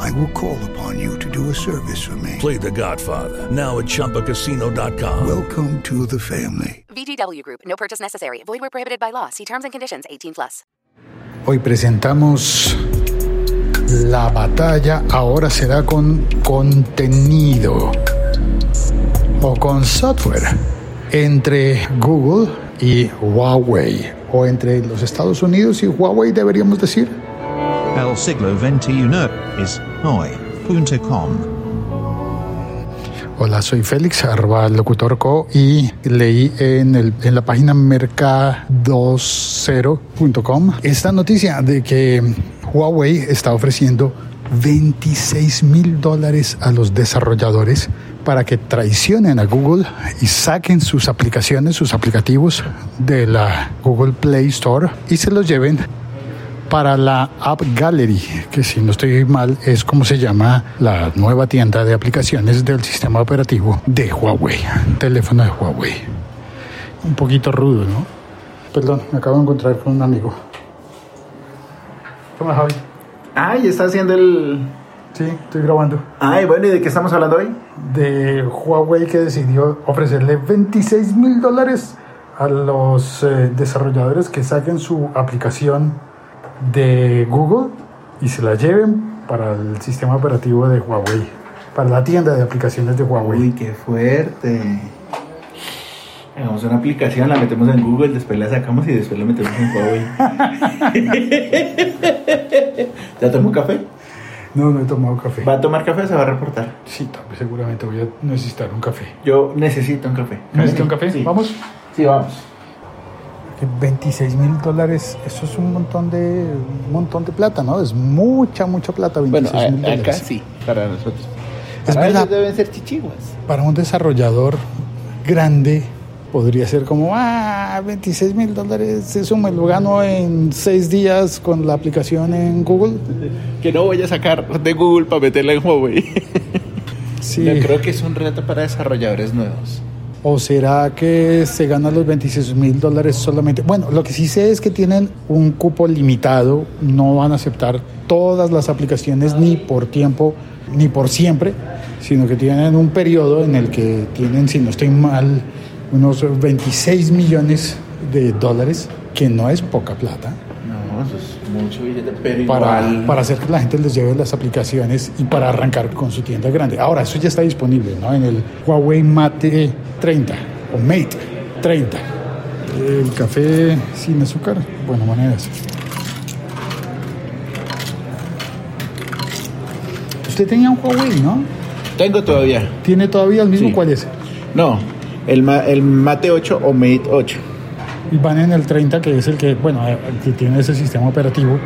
I will call upon you to do a service for me. Play The Godfather now at ChumbaCasino.com. Welcome to the family. VGW Group. No purchase necessary. Void where prohibited by law. See terms and conditions. 18 plus. Hoy presentamos la batalla, ahora será con contenido o con software entre Google y Huawei o entre los Estados Unidos y Huawei deberíamos decir. El siglo XXI es hoy.com. Hola, soy Félix, arroba locutorco y leí en, la página mercadoscero.com esta noticia de que Huawei está ofreciendo 26 mil dólares a los desarrolladores para que traicionen a Google y saquen sus aplicaciones, sus aplicativos de la Google Play Store y se los lleven para la App Gallery, que si no estoy mal es como se llama la nueva tienda de aplicaciones del sistema operativo de Huawei, teléfono de Huawei. Un poquito rudo, ¿no? Perdón, me acabo de encontrar con un amigo. ¿Cómo Javi? Ay, está haciendo el. Sí, estoy grabando. Ay, bueno, ¿y de qué estamos hablando hoy? De Huawei que decidió ofrecerle 26 mil dólares a los eh, desarrolladores que saquen su aplicación de Google y se la lleven para el sistema operativo de Huawei, para la tienda de aplicaciones de Huawei. Uy, qué fuerte. Hagamos una aplicación, la metemos en Google, después la sacamos y después la metemos en Huawei. ¿Ya tomó café? No, no he tomado café. ¿Va a tomar café o se va a reportar? Sí, seguramente voy a necesitar un café. Yo necesito un café. ¿Necesita un café? Sí. ¿Vamos? Sí, vamos. 26 mil dólares, eso es un montón de un montón de plata, ¿no? Es mucha, mucha plata, 26 Bueno, mil acá dólares. sí, para nosotros. Es Para verdad. ellos deben ser chichiguas. Para un desarrollador grande podría ser como, ah, 26 mil dólares, eso me lo gano en seis días con la aplicación en Google. Que no voy a sacar de Google para meterla en Huawei. Sí. Yo creo que es un reto para desarrolladores nuevos. ¿O será que se ganan los 26 mil dólares solamente? Bueno, lo que sí sé es que tienen un cupo limitado, no van a aceptar todas las aplicaciones ni por tiempo ni por siempre, sino que tienen un periodo en el que tienen, si no estoy mal, unos 26 millones de dólares, que no es poca plata, mucho billete, pero para, igual. para hacer que la gente les lleve las aplicaciones y para arrancar con su tienda grande. Ahora, eso ya está disponible ¿no? en el Huawei Mate 30 o Mate 30. El café sin azúcar, bueno, monedas. Usted tenía un Huawei, ¿no? Tengo todavía. ¿Tiene todavía el mismo? Sí. ¿Cuál es? No, el Mate 8 o Mate 8. Y van en el 30, que es el que, bueno, el que tiene ese sistema operativo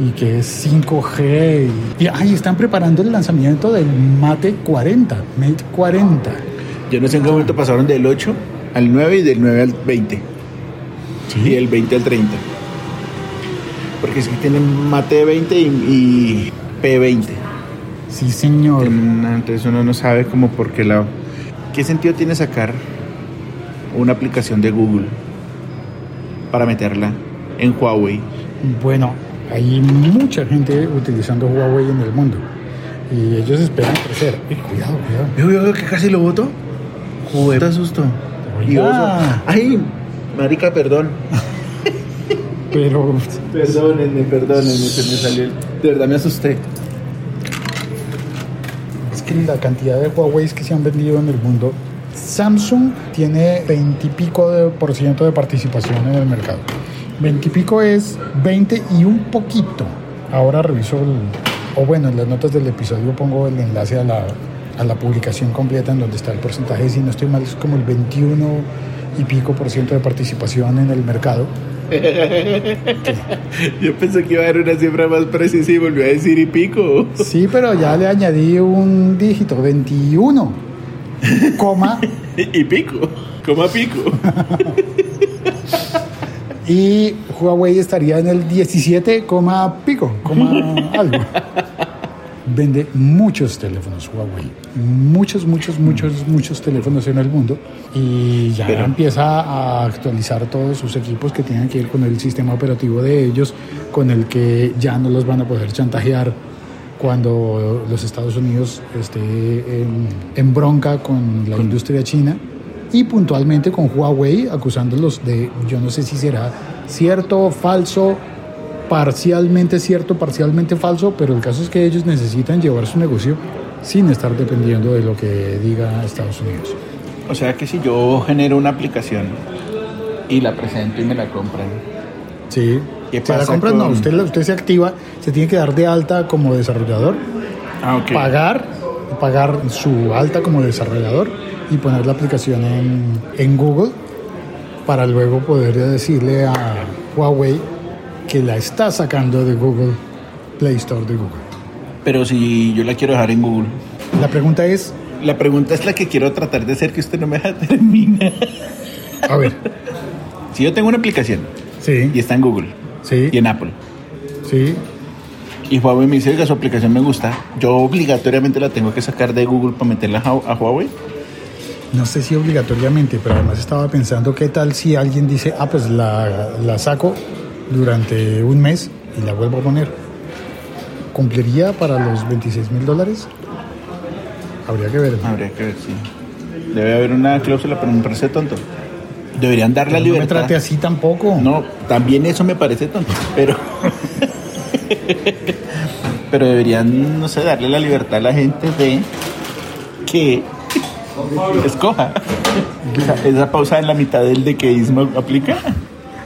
y que es 5G. Y, y ay, están preparando el lanzamiento del Mate 40, Mate 40. Yo no sé en qué momento pasaron del 8 al 9 y del 9 al 20. Y del 20 al 30. Porque es que tienen Mate 20 y, y P20. Sí, señor. Entonces uno no sabe como por qué lado. ¿Qué sentido tiene sacar una aplicación de Google para meterla en Huawei? Bueno, hay mucha gente utilizando Huawei en el mundo y ellos esperan crecer. Y cuidado, cuidado. Veo, veo, que casi lo voto. Joder, te asusto. Y. Ay, marica, perdón. Pero Perdónenme, perdónenme, se me salió. el- De verdad me asusté. es que la cantidad de Huawei que se han vendido en el mundo Samsung tiene 20 y pico de por ciento de participación en el mercado. 20 y pico es 20 y un poquito. Ahora reviso, el- o bueno, en las notas del episodio pongo el enlace a la, a la publicación completa en donde está el porcentaje. Si no estoy mal, es como el 21 y pico por ciento de participación en el mercado. Yo pensé que iba a haber una cifra más precisa y volvió a decir y pico. Sí, pero ya le añadí un dígito, 21, coma, y pico. Coma pico. y Huawei estaría en el 17, coma pico, coma algo. Vende muchos teléfonos Huawei, muchos, muchos, muchos, muchos teléfonos en el mundo y ya Pero- empieza a actualizar todos sus equipos que tienen que ir con el sistema operativo de ellos, con el que ya no los van a poder chantajear cuando los Estados Unidos esté en, en bronca con la industria china y puntualmente con Huawei acusándolos de, yo no sé si será cierto, falso, parcialmente cierto, parcialmente falso, pero el caso es que ellos necesitan llevar su negocio sin estar dependiendo de lo que diga Estados Unidos. O sea que si yo genero una aplicación y la presento y me la compran. Sí. ¿Qué la pasa no, usted, se activa, se tiene que dar de alta como desarrollador, Ah, pagar, pagar su alta como desarrollador y poner la aplicación en, en Google para luego poder decirle a Huawei que la está sacando de Google Play Store de Google. Pero si yo la quiero dejar en Google. La pregunta es, La pregunta es la que quiero tratar de hacer que usted no me deja terminar. a ver, Si yo tengo una aplicación y sí, está en Google sí, y en Apple sí, y Huawei me dice que su aplicación me gusta, yo obligatoriamente la tengo que sacar de Google para meterla a Huawei. no sé si obligatoriamente, pero además estaba pensando qué tal si alguien dice, ah, pues la, la saco durante un mes y la vuelvo a poner. ¿Cumpliría para los 26 mil dólares? Habría que ver. Habría que ver si. Debe haber una cláusula, pero me parece tonto. Deberían dar la no me libertad. trate así tampoco. No, también eso me parece tonto, pero. pero deberían, no sé, darle la libertad a la gente de que escoja. Esa, esa pausa en la mitad del dequeísmo aplica.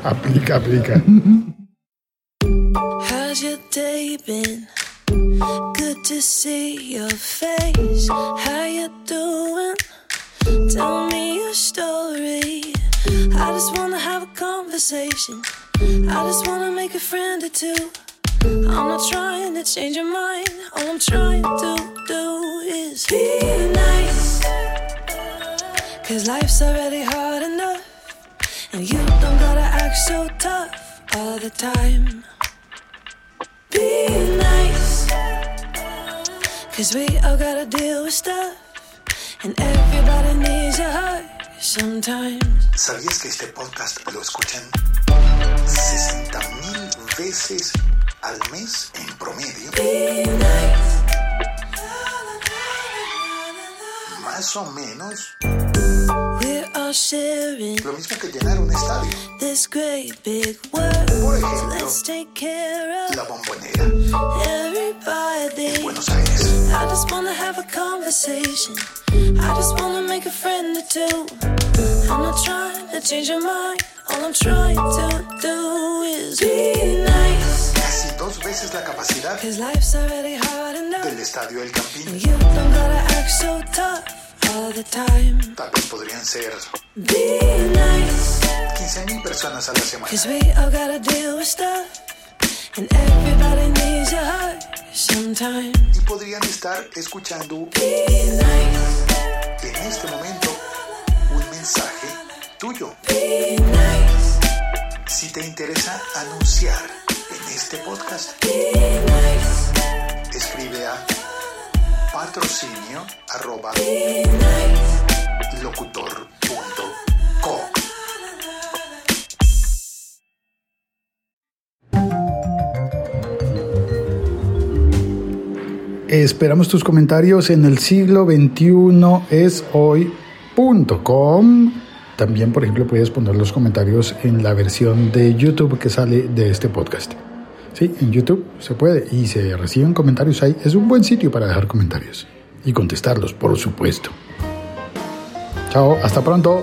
Aplica, aplica. How's your day been? Good to see your face. How you conversation. I just wanna make a friend or two. I'm not trying to change your mind. All I'm trying to do is be nice. Cause life's already hard enough. And you don't gotta act so tough all the time. Be nice. Cause we all gotta deal with stuff. And everybody needs a hug. ¿Sabías que este podcast lo escuchan 60 mil veces al mes en promedio? Más o menos We're all sharing lo mismo que llenar un estadio. this great big world. Por So ejemplo, let's take care la of bombonera everybody. en Buenos Aires. I just wanna have a conversation. I just wanna make a friend or two. I'm not trying to change your mind. All I'm trying to do is be nice. Casi dos veces la capacidad Cause life's already hard enough. del estadio El Campín. And you don't gotta act so tough all the time. Tal vez podrían ser Be nice. 15 mil personas a la semana. Y podrían estar escuchando en este momento un mensaje tuyo. Si te interesa anunciar en este podcast, patrocinio arroba Be nice. locutor punto co. Esperamos tus comentarios en el siglo 21 es hoy.com. También, por ejemplo, puedes poner los comentarios en la versión de YouTube que sale de este podcast. Sí, en YouTube se puede y se reciben comentarios ahí. Es un buen sitio para dejar comentarios y contestarlos, por supuesto. Chao, hasta pronto.